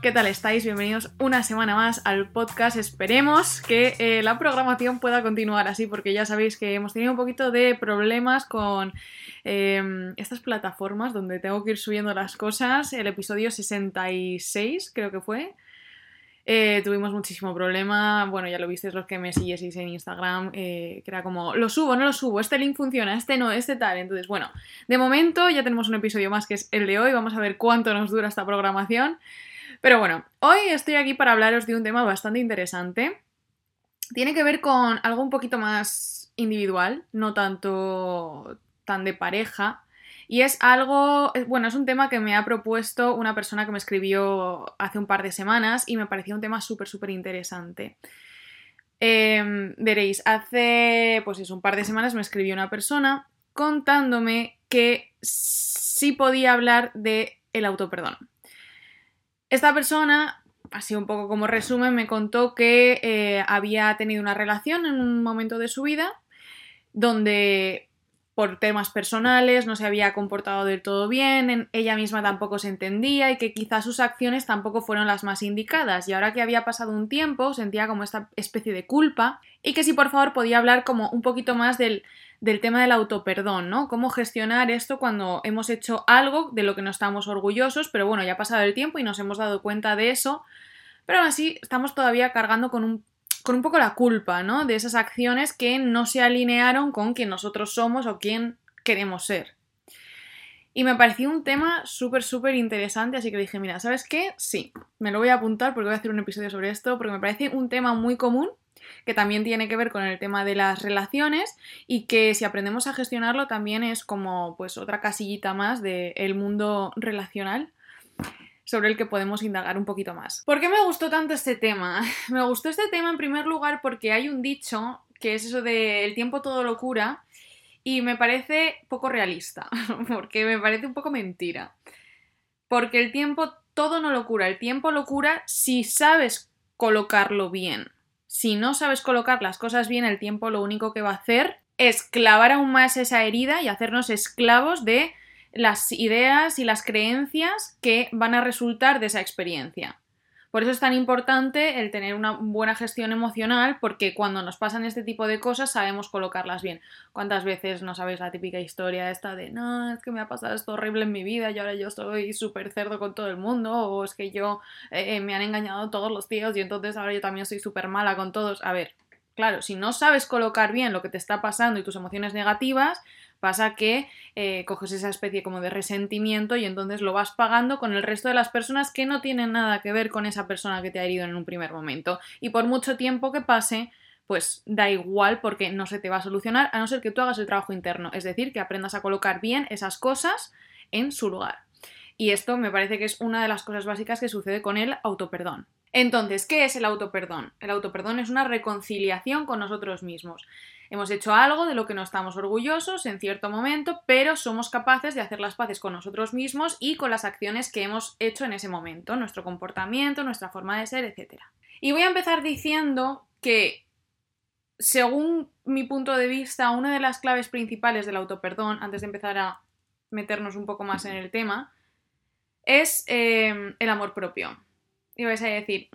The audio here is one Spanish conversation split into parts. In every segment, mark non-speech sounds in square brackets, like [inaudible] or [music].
¿Qué tal estáis? Bienvenidos una semana más al podcast. Esperemos que eh, la programación pueda continuar así, porque ya sabéis que hemos tenido un poquito de problemas con em, estas plataformas donde tengo que ir subiendo las cosas. El episodio 66 creo que fue. Eh, tuvimos muchísimo problema. Bueno, ya lo visteis los que me siguieseis en Instagram, eh, que era como, lo subo, no lo subo, este link funciona, este no, este tal. Entonces, bueno, de momento ya tenemos un episodio más que es el de hoy. Vamos a ver cuánto nos dura esta programación. Pero bueno, hoy estoy aquí para hablaros de un tema bastante interesante. Tiene que ver con algo un poquito más individual, no tanto tan de pareja. Y es algo, bueno, es un tema que me ha propuesto una persona que me escribió hace un par de semanas y me pareció un tema súper, súper interesante. Em, veréis, hace pues es un par de semanas me escribió una persona contándome que sí podía hablar de el autoperdón. Esta persona, así un poco como resumen, me contó que eh, había tenido una relación en un momento de su vida donde por temas personales no se había comportado del todo bien, ella misma tampoco se entendía y que quizás sus acciones tampoco fueron las más indicadas y ahora que había pasado un tiempo sentía como esta especie de culpa y que si por favor podía hablar como un poquito más del del tema del autoperdón, ¿no? Cómo gestionar esto cuando hemos hecho algo de lo que no estamos orgullosos, pero bueno, ya ha pasado el tiempo y nos hemos dado cuenta de eso, pero aún así estamos todavía cargando con un, con un poco la culpa, ¿no? De esas acciones que no se alinearon con quien nosotros somos o quien queremos ser. Y me pareció un tema súper, súper interesante, así que dije, mira, ¿sabes qué? Sí, me lo voy a apuntar porque voy a hacer un episodio sobre esto, porque me parece un tema muy común que también tiene que ver con el tema de las relaciones y que si aprendemos a gestionarlo también es como pues otra casillita más del mundo relacional sobre el que podemos indagar un poquito más. ¿Por qué me gustó tanto este tema? [laughs] Me gustó este tema en primer lugar porque hay un dicho que es eso de el tiempo todo locura y me parece poco realista, [laughs] porque me parece un poco mentira. Porque el tiempo todo no locura, el tiempo locura si sabes colocarlo bien. Si no sabes colocar las cosas bien, el tiempo lo único que va a hacer es clavar aún más esa herida y hacernos esclavos de las ideas y las creencias que van a resultar de esa experiencia. Por eso es tan importante el tener una buena gestión emocional, porque cuando nos pasan este tipo de cosas sabemos colocarlas bien. ¿Cuántas veces no sabéis la típica historia esta de no, es que me ha pasado esto horrible en mi vida y ahora yo estoy súper cerdo con todo el mundo? O es que yo eh, eh, me han engañado todos los tíos y entonces ahora yo también soy súper mala con todos. A ver, claro, si no sabes colocar bien lo que te está pasando y tus emociones negativas, Pasa que eh, coges esa especie como de resentimiento y entonces lo vas pagando con el resto de las personas que no tienen nada que ver con esa persona que te ha herido en un primer momento. Y por mucho tiempo que pase, pues da igual porque no se te va a solucionar a no ser que tú hagas el trabajo interno, es decir, que aprendas a colocar bien esas cosas en su lugar. Y esto me parece que es una de las cosas básicas que sucede con el autoperdón. Entonces, ¿qué es el autoperdón? El autoperdón es una reconciliación con nosotros mismos. Hemos hecho algo de lo que no estamos orgullosos en cierto momento, pero somos capaces de hacer las paces con nosotros mismos y con las acciones que hemos hecho en ese momento, nuestro comportamiento, nuestra forma de ser, etc. Y voy a empezar diciendo que, según mi punto de vista, una de las claves principales del autoperdón, antes de empezar a meternos un poco más en el tema, es eh, el amor propio. Y vais a decir,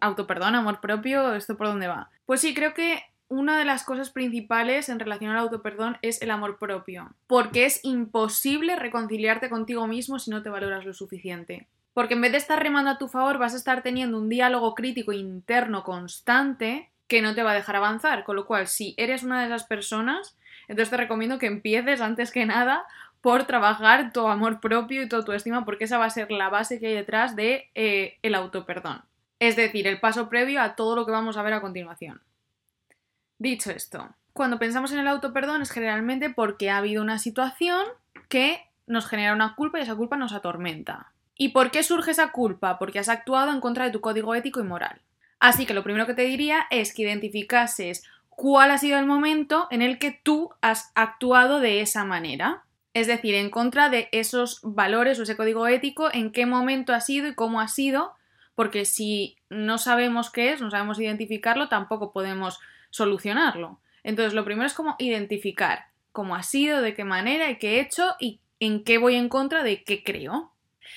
autoperdón, amor propio, ¿esto por dónde va? Pues sí, creo que una de las cosas principales en relación al autoperdón es el amor propio, porque es imposible reconciliarte contigo mismo si no te valoras lo suficiente. Porque en vez de estar remando a tu favor, vas a estar teniendo un diálogo crítico interno constante que no te va a dejar avanzar. Con lo cual, si eres una de esas personas, entonces te recomiendo que empieces antes que nada por trabajar tu amor propio y tu autoestima, porque esa va a ser la base que hay detrás de eh, el autoperdón. Es decir, el paso previo a todo lo que vamos a ver a continuación. Dicho esto, cuando pensamos en el autoperdón es generalmente porque ha habido una situación que nos genera una culpa y esa culpa nos atormenta. ¿Y por qué surge esa culpa? Porque has actuado en contra de tu código ético y moral. Así que lo primero que te diría es que identificases cuál ha sido el momento en el que tú has actuado de esa manera. Es decir, en contra de esos valores o ese código ético, en qué momento ha sido y cómo ha sido, porque si no sabemos qué es, no sabemos identificarlo, tampoco podemos solucionarlo. Entonces, lo primero es como identificar cómo ha sido, de qué manera y qué he hecho y en qué voy en contra de qué creo.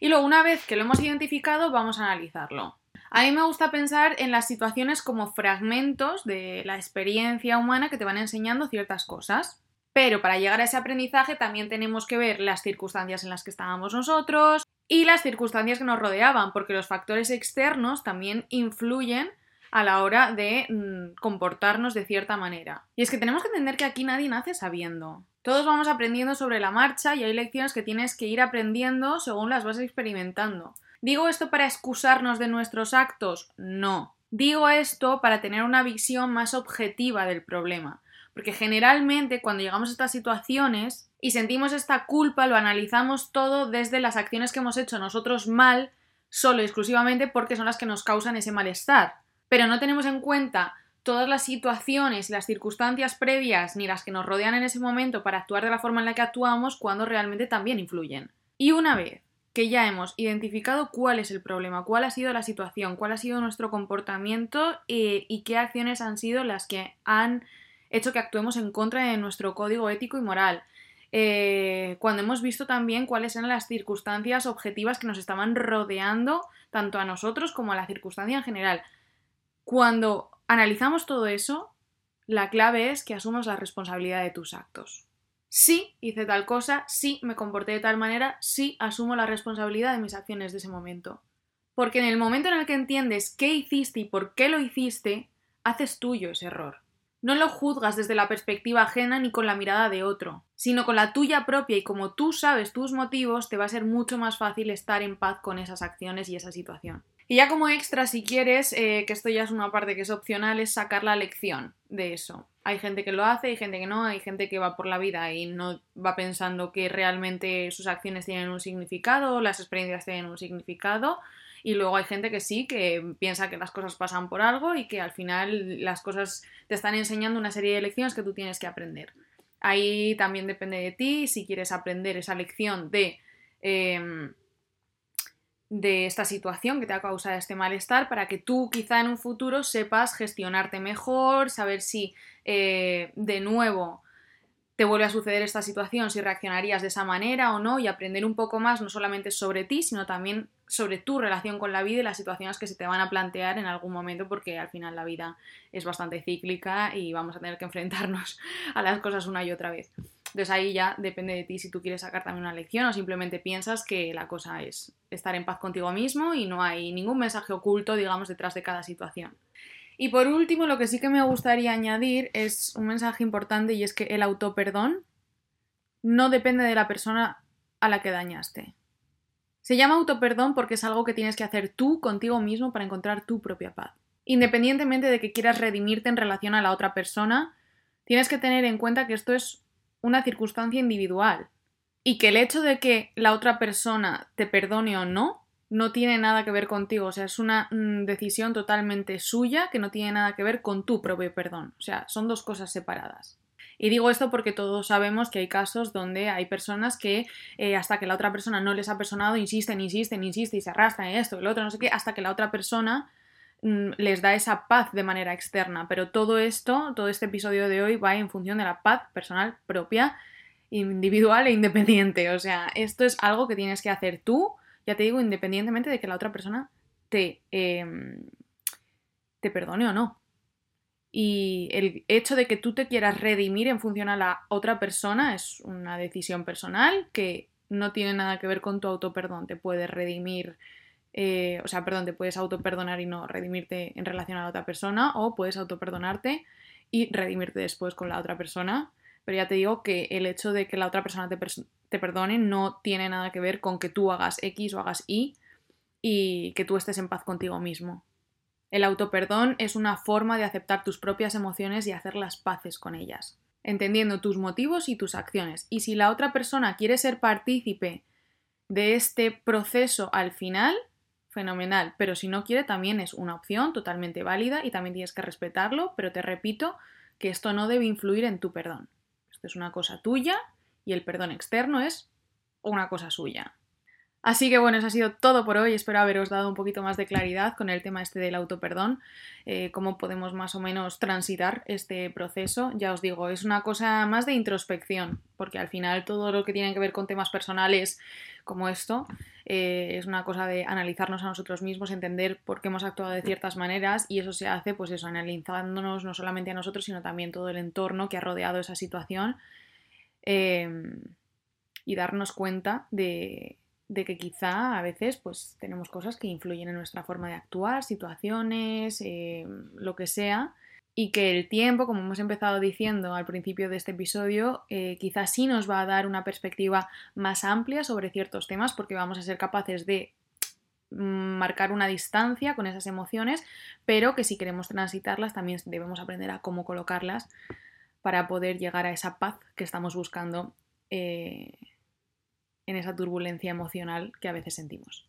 Y luego, una vez que lo hemos identificado, vamos a analizarlo. A mí me gusta pensar en las situaciones como fragmentos de la experiencia humana que te van enseñando ciertas cosas. Pero para llegar a ese aprendizaje también tenemos que ver las circunstancias en las que estábamos nosotros y las circunstancias que nos rodeaban, porque los factores externos también influyen a la hora de mm, comportarnos de cierta manera. Y es que tenemos que entender que aquí nadie nace sabiendo. Todos vamos aprendiendo sobre la marcha y hay lecciones que tienes que ir aprendiendo según las vas experimentando. ¿Digo esto para excusarnos de nuestros actos? No. Digo esto para tener una visión más objetiva del problema. Porque generalmente cuando llegamos a estas situaciones y sentimos esta culpa, lo analizamos todo desde las acciones que hemos hecho nosotros mal, solo y exclusivamente porque son las que nos causan ese malestar. Pero no tenemos en cuenta todas las situaciones, las circunstancias previas ni las que nos rodean en ese momento para actuar de la forma en la que actuamos cuando realmente también influyen. Y una vez que ya hemos identificado cuál es el problema, cuál ha sido la situación, cuál ha sido nuestro comportamiento eh, y qué acciones han sido las que han hecho que actuemos en contra de nuestro código ético y moral. Eh, cuando hemos visto también cuáles eran las circunstancias objetivas que nos estaban rodeando, tanto a nosotros como a la circunstancia en general. Cuando analizamos todo eso, la clave es que asumas la responsabilidad de tus actos sí hice tal cosa, sí me comporté de tal manera, sí asumo la responsabilidad de mis acciones de ese momento. Porque en el momento en el que entiendes qué hiciste y por qué lo hiciste, haces tuyo ese error. No lo juzgas desde la perspectiva ajena ni con la mirada de otro, sino con la tuya propia y como tú sabes tus motivos, te va a ser mucho más fácil estar en paz con esas acciones y esa situación. Y ya como extra, si quieres, eh, que esto ya es una parte que es opcional, es sacar la lección de eso. Hay gente que lo hace, hay gente que no, hay gente que va por la vida y no va pensando que realmente sus acciones tienen un significado, las experiencias tienen un significado. Y luego hay gente que sí, que piensa que las cosas pasan por algo y que al final las cosas te están enseñando una serie de lecciones que tú tienes que aprender. Ahí también depende de ti si quieres aprender esa lección de em, de esta situación que te ha causado este malestar para que tú quizá en un futuro sepas gestionarte mejor, saber si eh, de nuevo te vuelve a suceder esta situación, si reaccionarías de esa manera o no y aprender un poco más no solamente sobre ti, sino también sobre tu relación con la vida y las situaciones que se te van a plantear en algún momento porque al final la vida es bastante cíclica y vamos a tener que enfrentarnos [laughs] a las cosas una y otra vez. Entonces ahí ya depende de ti si tú quieres sacar también una lección o simplemente piensas que la cosa es estar en paz contigo mismo y no hay ningún mensaje oculto, digamos, detrás de cada situación. Y por último, lo que sí que me gustaría añadir es un mensaje importante y es que el autoperdón no depende de la persona a la que dañaste. Se llama autoperdón porque es algo que tienes que hacer tú contigo mismo para encontrar tu propia paz. Independientemente de que quieras redimirte en relación a la otra persona, tienes que tener en cuenta que esto es una circunstancia individual y que el hecho de que la otra persona te perdone o no no tiene nada que ver contigo, o sea, es una mm, decisión totalmente suya que no tiene nada que ver con tu propio perdón, o sea, son dos cosas separadas. Y digo esto porque todos sabemos que hay casos donde hay personas que eh, hasta que la otra persona no les ha personado insisten, insisten, insisten y se arrastran en esto lo otro, no sé qué, hasta que la otra persona mm, les da esa paz de manera externa. Pero todo esto, todo este episodio de hoy va en función de la paz personal propia, individual e independiente. O sea, esto es algo que tienes que hacer tú, ya te digo, independientemente de que la otra persona te, em, te perdone o no. Y el hecho de que tú te quieras redimir en función a la otra persona es una decisión personal que no tiene nada que ver con tu autoperdón. Te puedes redimir, eh, o sea, perdón, te puedes autoperdonar y no redimirte en relación a la otra persona, o puedes autoperdonarte y redimirte después con la otra persona. Pero ya te digo que el hecho de que la otra persona te, te perdone no tiene nada que ver con que tú hagas X o hagas Y y que tú estés en paz contigo mismo. El autoperdón es una forma de aceptar tus propias emociones y hacer las paces con ellas, entendiendo tus motivos y tus acciones. Y si la otra persona quiere ser partícipe de este proceso al final, fenomenal, pero si no quiere también es una opción totalmente válida y también tienes que respetarlo, pero te repito que esto no debe influir en tu perdón. Esto es una cosa tuya y el perdón externo es una cosa suya. Así que bueno, eso ha sido todo por hoy. Espero haberos dado un poquito más de claridad con el tema este del autoperdón, eh, cómo podemos más o menos transitar este proceso. Ya os digo, es una cosa más de introspección, porque al final todo lo que tiene que ver con temas personales como esto eh, es una cosa de analizarnos a nosotros mismos, entender por qué hemos actuado de ciertas maneras y eso se hace pues eso, analizándonos no solamente a nosotros, sino también todo el entorno que ha rodeado esa situación eh, y darnos cuenta de de que quizá a veces pues tenemos cosas que influyen en nuestra forma de actuar, situaciones, eh, lo que sea, y que el tiempo, como hemos empezado diciendo al principio de este episodio, eh, quizás sí nos va a dar una perspectiva más amplia sobre ciertos temas porque vamos a ser capaces de marcar una distancia con esas emociones, pero que si queremos transitarlas también debemos aprender a cómo colocarlas para poder llegar a esa paz que estamos buscando eh, en esa turbulencia emocional que a veces sentimos.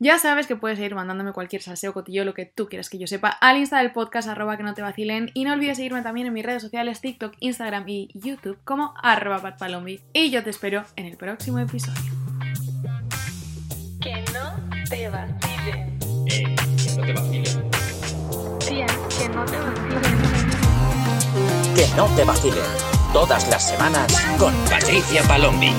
Ya sabes que puedes ir mandándome cualquier salseo, cotillo, lo que tú quieras que yo sepa al insta del podcast arroba que no te vacilen y no olvides seguirme también en mis redes sociales TikTok, Instagram y YouTube como arroba patpalombi y yo te espero en el próximo episodio. Que no te vacilen. Eh, que no te vacilen. Tía, que no te vacilen. Que no te vacilen. Todas las semanas con Patricia Palombi.